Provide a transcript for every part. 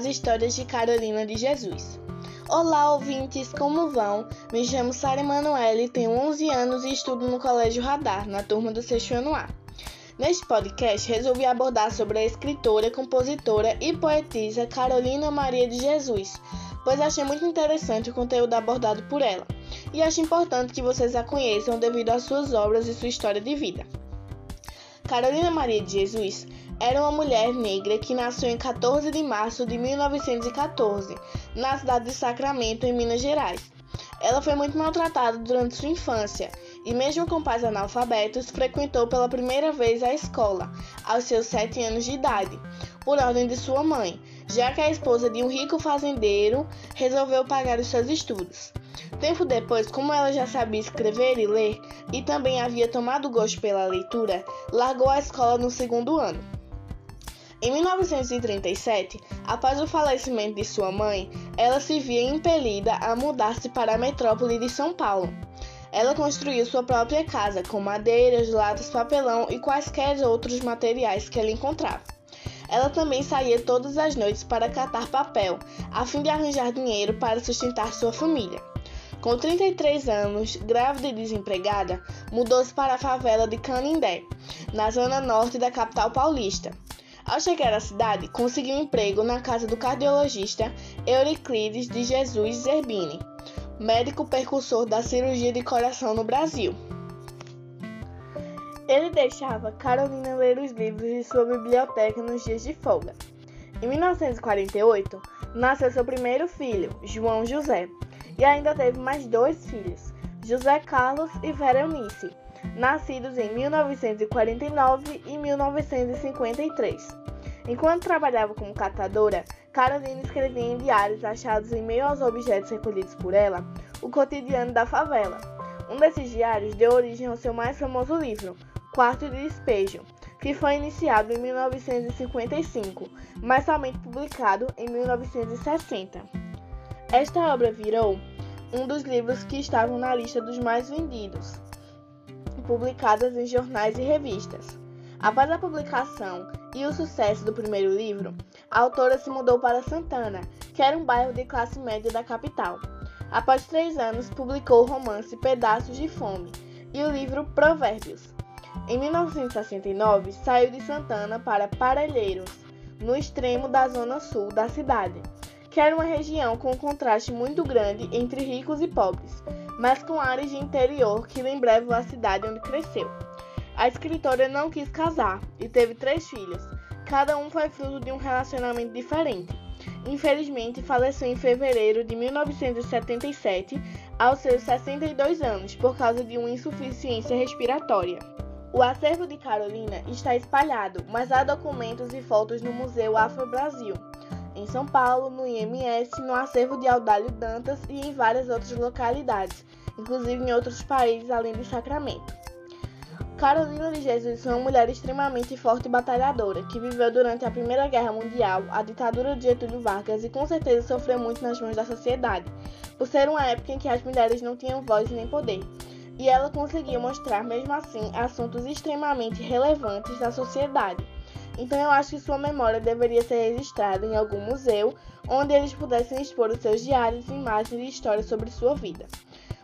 as histórias de Carolina de Jesus. Olá, ouvintes, como vão? Me chamo Sara Emanuele, tenho 11 anos e estudo no Colégio Radar, na turma do sexto ano A. Neste podcast, resolvi abordar sobre a escritora, compositora e poetisa Carolina Maria de Jesus, pois achei muito interessante o conteúdo abordado por ela, e acho importante que vocês a conheçam devido às suas obras e sua história de vida. Carolina Maria de Jesus era uma mulher negra que nasceu em 14 de março de 1914, na cidade de Sacramento, em Minas Gerais. Ela foi muito maltratada durante sua infância e, mesmo com pais analfabetos, frequentou pela primeira vez a escola, aos seus 7 anos de idade, por ordem de sua mãe, já que a esposa de um rico fazendeiro resolveu pagar os seus estudos. Tempo depois, como ela já sabia escrever e ler e também havia tomado gosto pela leitura, largou a escola no segundo ano. Em 1937, após o falecimento de sua mãe, ela se via impelida a mudar-se para a metrópole de São Paulo. Ela construiu sua própria casa com madeiras, latas, papelão e quaisquer outros materiais que ela encontrava. Ela também saía todas as noites para catar papel, a fim de arranjar dinheiro para sustentar sua família. Com 33 anos, grávida e desempregada, mudou-se para a favela de Canindé, na zona norte da capital paulista. Ao chegar à cidade, conseguiu emprego na casa do cardiologista Euriclides de Jesus Zerbini, médico percursor da cirurgia de coração no Brasil. Ele deixava Carolina ler os livros de sua biblioteca nos dias de folga. Em 1948, nasceu seu primeiro filho, João José, e ainda teve mais dois filhos, José Carlos e Veronice, nascidos em 1949 e 1953. Enquanto trabalhava como catadora, Carolina escrevia em diários achados em meio aos objetos recolhidos por ela o cotidiano da favela. Um desses diários deu origem ao seu mais famoso livro, Quarto de Despejo, que foi iniciado em 1955, mas somente publicado em 1960. Esta obra virou um dos livros que estavam na lista dos mais vendidos, publicadas em jornais e revistas. Após a publicação e o sucesso do primeiro livro, a autora se mudou para Santana, que era um bairro de classe média da capital. Após três anos, publicou o romance Pedaços de Fome e o livro Provérbios. Em 1969, saiu de Santana para Parelheiros, no extremo da zona sul da cidade que era uma região com um contraste muito grande entre ricos e pobres, mas com áreas de interior que lembravam a cidade onde cresceu. A escritora não quis casar e teve três filhos. Cada um foi fruto de um relacionamento diferente. Infelizmente, faleceu em fevereiro de 1977, aos seus 62 anos, por causa de uma insuficiência respiratória. O acervo de Carolina está espalhado, mas há documentos e fotos no Museu Afro Brasil em São Paulo, no IMS, no acervo de Audálio Dantas e em várias outras localidades, inclusive em outros países além de Sacramento. Carolina de Jesus foi uma mulher extremamente forte e batalhadora, que viveu durante a Primeira Guerra Mundial, a ditadura de Getúlio Vargas e com certeza sofreu muito nas mãos da sociedade, por ser uma época em que as mulheres não tinham voz nem poder. E ela conseguiu mostrar, mesmo assim, assuntos extremamente relevantes da sociedade então eu acho que sua memória deveria ser registrada em algum museu onde eles pudessem expor os seus diários, imagens e histórias sobre sua vida.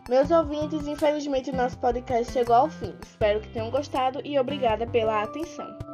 Meus ouvintes, infelizmente o nosso podcast chegou ao fim. Espero que tenham gostado e obrigada pela atenção.